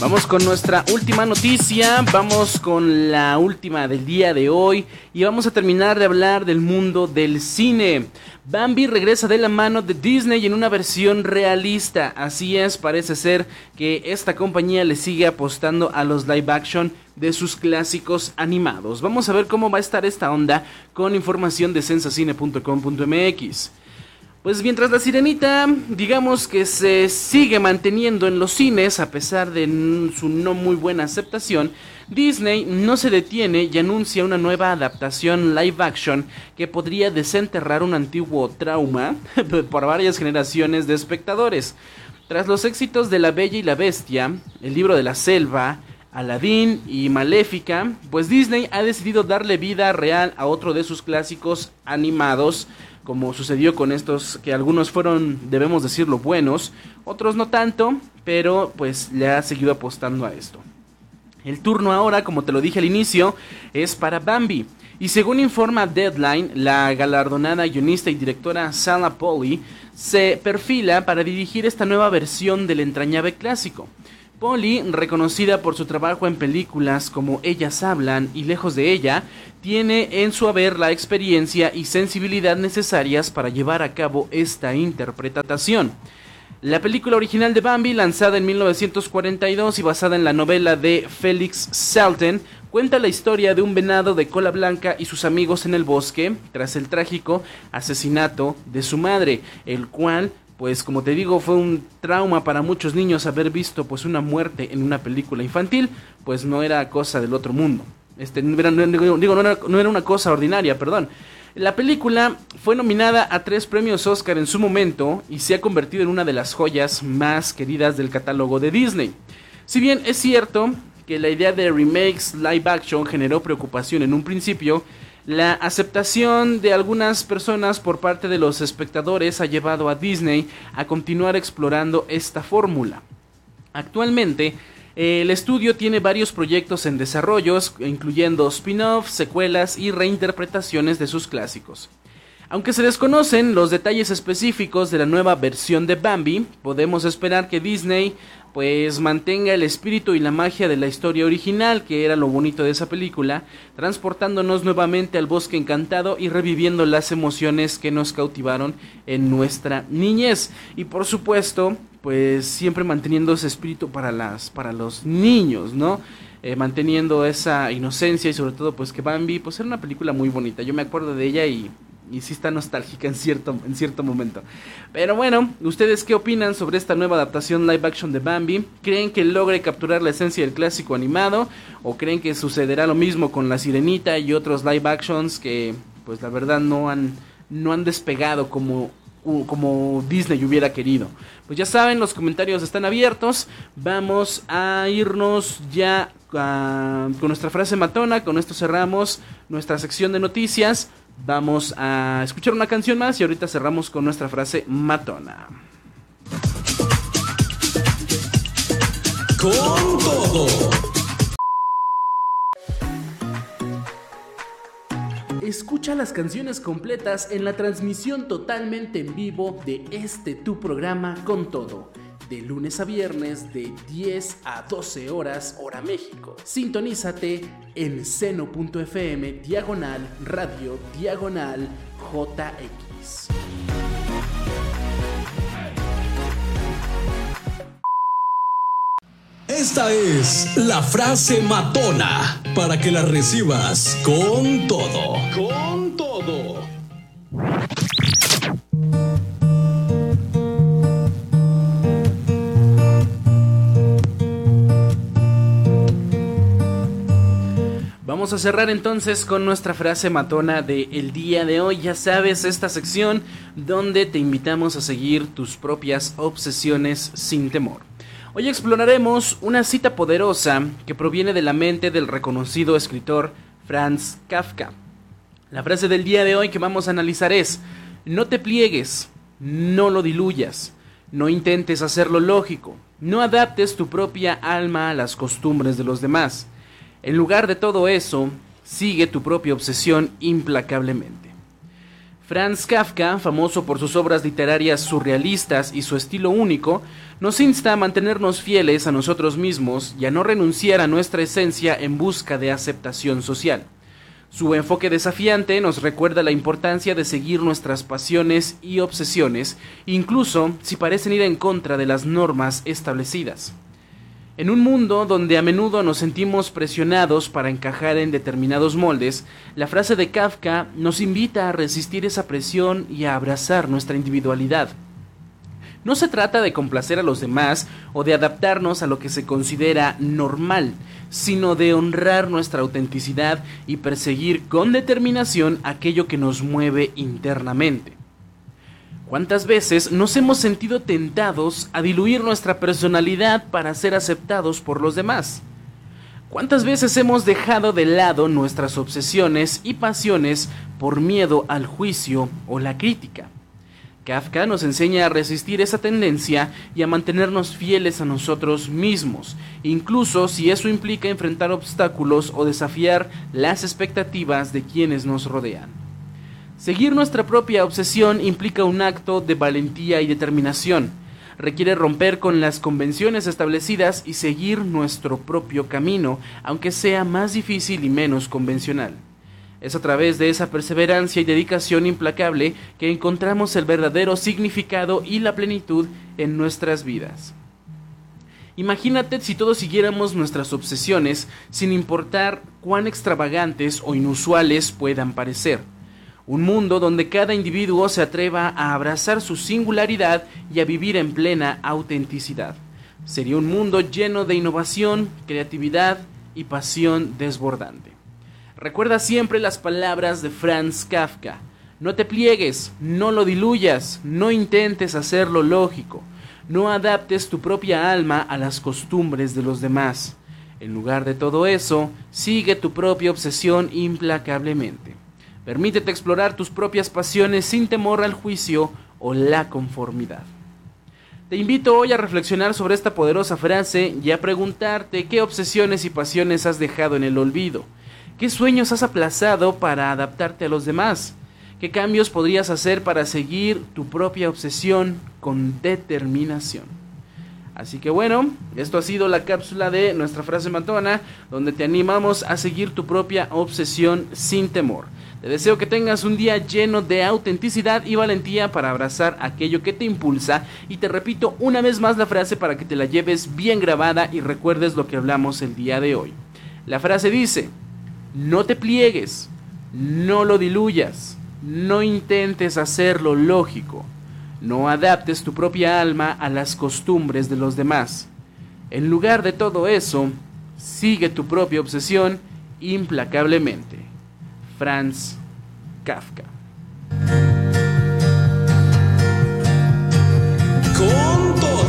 Vamos con nuestra última noticia, vamos con la última del día de hoy y vamos a terminar de hablar del mundo del cine. Bambi regresa de la mano de Disney en una versión realista, así es, parece ser que esta compañía le sigue apostando a los live action de sus clásicos animados. Vamos a ver cómo va a estar esta onda con información de sensacine.com.mx. Pues mientras la sirenita, digamos que se sigue manteniendo en los cines a pesar de su no muy buena aceptación, Disney no se detiene y anuncia una nueva adaptación live action que podría desenterrar un antiguo trauma por varias generaciones de espectadores. Tras los éxitos de La Bella y la Bestia, El libro de la selva, Aladdin y Maléfica, pues Disney ha decidido darle vida real a otro de sus clásicos animados como sucedió con estos que algunos fueron, debemos decirlo, buenos, otros no tanto, pero pues le ha seguido apostando a esto. El turno ahora, como te lo dije al inicio, es para Bambi. Y según informa Deadline, la galardonada guionista y directora Sala Polly se perfila para dirigir esta nueva versión del entrañable clásico. Polly, reconocida por su trabajo en películas como Ellas hablan y Lejos de ella, tiene en su haber la experiencia y sensibilidad necesarias para llevar a cabo esta interpretación. La película original de Bambi, lanzada en 1942 y basada en la novela de Felix Salten, cuenta la historia de un venado de cola blanca y sus amigos en el bosque tras el trágico asesinato de su madre, el cual pues como te digo fue un trauma para muchos niños haber visto pues una muerte en una película infantil, pues no era cosa del otro mundo. Este, no era, digo, no era, no era una cosa ordinaria, perdón. La película fue nominada a tres premios Oscar en su momento y se ha convertido en una de las joyas más queridas del catálogo de Disney. Si bien es cierto que la idea de remakes live action generó preocupación en un principio, la aceptación de algunas personas por parte de los espectadores ha llevado a Disney a continuar explorando esta fórmula. Actualmente, el estudio tiene varios proyectos en desarrollo, incluyendo spin-offs, secuelas y reinterpretaciones de sus clásicos. Aunque se desconocen los detalles específicos de la nueva versión de Bambi, podemos esperar que Disney pues mantenga el espíritu y la magia de la historia original, que era lo bonito de esa película, transportándonos nuevamente al bosque encantado y reviviendo las emociones que nos cautivaron en nuestra niñez. Y por supuesto, pues siempre manteniendo ese espíritu para las para los niños, ¿no? Eh, manteniendo esa inocencia y sobre todo pues que Bambi pues era una película muy bonita. Yo me acuerdo de ella y y sí está nostálgica en cierto, en cierto momento. Pero bueno, ¿ustedes qué opinan sobre esta nueva adaptación live action de Bambi? ¿Creen que logre capturar la esencia del clásico animado? ¿O creen que sucederá lo mismo con La Sirenita y otros live actions que pues la verdad no han, no han despegado como como Disney hubiera querido. Pues ya saben, los comentarios están abiertos. Vamos a irnos ya con nuestra frase matona. Con esto cerramos nuestra sección de noticias. Vamos a escuchar una canción más y ahorita cerramos con nuestra frase matona. Con todo. Escucha las canciones completas en la transmisión totalmente en vivo de este tu programa con todo de lunes a viernes de 10 a 12 horas hora México. Sintonízate en seno.fm diagonal radio diagonal JX. Esta es la frase matona para que la recibas con todo. Con todo. Vamos a cerrar entonces con nuestra frase matona del el día de hoy. Ya sabes, esta sección donde te invitamos a seguir tus propias obsesiones sin temor. Hoy exploraremos una cita poderosa que proviene de la mente del reconocido escritor Franz Kafka. La frase del día de hoy que vamos a analizar es, No te pliegues, no lo diluyas, no intentes hacerlo lógico, no adaptes tu propia alma a las costumbres de los demás. En lugar de todo eso, sigue tu propia obsesión implacablemente. Franz Kafka, famoso por sus obras literarias surrealistas y su estilo único, nos insta a mantenernos fieles a nosotros mismos y a no renunciar a nuestra esencia en busca de aceptación social. Su enfoque desafiante nos recuerda la importancia de seguir nuestras pasiones y obsesiones, incluso si parecen ir en contra de las normas establecidas. En un mundo donde a menudo nos sentimos presionados para encajar en determinados moldes, la frase de Kafka nos invita a resistir esa presión y a abrazar nuestra individualidad. No se trata de complacer a los demás o de adaptarnos a lo que se considera normal, sino de honrar nuestra autenticidad y perseguir con determinación aquello que nos mueve internamente. ¿Cuántas veces nos hemos sentido tentados a diluir nuestra personalidad para ser aceptados por los demás? ¿Cuántas veces hemos dejado de lado nuestras obsesiones y pasiones por miedo al juicio o la crítica? Kafka nos enseña a resistir esa tendencia y a mantenernos fieles a nosotros mismos, incluso si eso implica enfrentar obstáculos o desafiar las expectativas de quienes nos rodean. Seguir nuestra propia obsesión implica un acto de valentía y determinación. Requiere romper con las convenciones establecidas y seguir nuestro propio camino, aunque sea más difícil y menos convencional. Es a través de esa perseverancia y dedicación implacable que encontramos el verdadero significado y la plenitud en nuestras vidas. Imagínate si todos siguiéramos nuestras obsesiones sin importar cuán extravagantes o inusuales puedan parecer un mundo donde cada individuo se atreva a abrazar su singularidad y a vivir en plena autenticidad. Sería un mundo lleno de innovación, creatividad y pasión desbordante. Recuerda siempre las palabras de Franz Kafka. No te pliegues, no lo diluyas, no intentes hacerlo lógico, no adaptes tu propia alma a las costumbres de los demás. En lugar de todo eso, sigue tu propia obsesión implacablemente. Permítete explorar tus propias pasiones sin temor al juicio o la conformidad. Te invito hoy a reflexionar sobre esta poderosa frase y a preguntarte qué obsesiones y pasiones has dejado en el olvido, qué sueños has aplazado para adaptarte a los demás, qué cambios podrías hacer para seguir tu propia obsesión con determinación. Así que bueno, esto ha sido la cápsula de nuestra frase matona, donde te animamos a seguir tu propia obsesión sin temor. Te deseo que tengas un día lleno de autenticidad y valentía para abrazar aquello que te impulsa y te repito una vez más la frase para que te la lleves bien grabada y recuerdes lo que hablamos el día de hoy. La frase dice, no te pliegues, no lo diluyas, no intentes hacerlo lógico, no adaptes tu propia alma a las costumbres de los demás. En lugar de todo eso, sigue tu propia obsesión implacablemente. Franz Kafka. Con todo.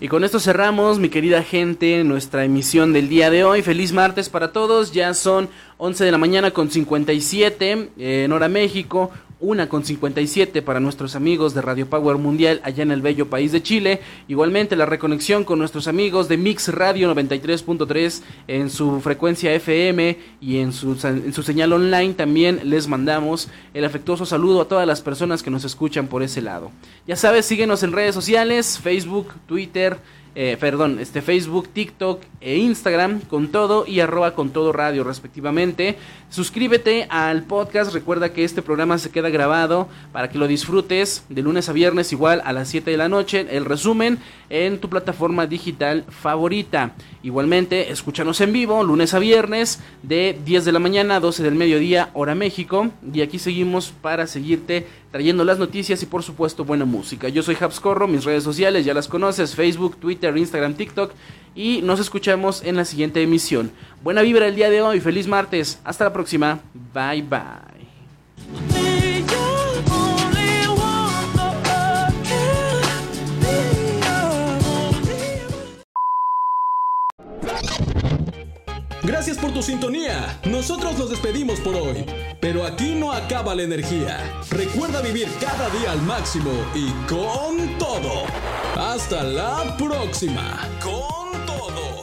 Y con esto cerramos, mi querida gente, nuestra emisión del día de hoy. Feliz martes para todos. Ya son 11 de la mañana con 57 eh, en hora México, una con 57 para nuestros amigos de Radio Power Mundial allá en el bello país de Chile. Igualmente la reconexión con nuestros amigos de Mix Radio 93.3 en su frecuencia FM y en su, en su señal online. También les mandamos el afectuoso saludo a todas las personas que nos escuchan por ese lado. Ya sabes, síguenos en redes sociales, Facebook, Twitter, eh, perdón, este Facebook, TikTok e Instagram con todo y arroba con todo radio respectivamente. Suscríbete al podcast, recuerda que este programa se queda grabado para que lo disfrutes de lunes a viernes igual a las 7 de la noche, el resumen en tu plataforma digital favorita. Igualmente, escúchanos en vivo lunes a viernes de 10 de la mañana a 12 del mediodía, hora México. Y aquí seguimos para seguirte trayendo las noticias y por supuesto buena música. Yo soy Habscorro, mis redes sociales ya las conoces, Facebook, Twitter, Instagram, TikTok y nos escuchamos en la siguiente emisión. Buena vibra el día de hoy, feliz martes, hasta la próxima, bye bye. Gracias por tu sintonía. Nosotros nos despedimos por hoy. Pero aquí no acaba la energía. Recuerda vivir cada día al máximo y con todo. Hasta la próxima. Con todo.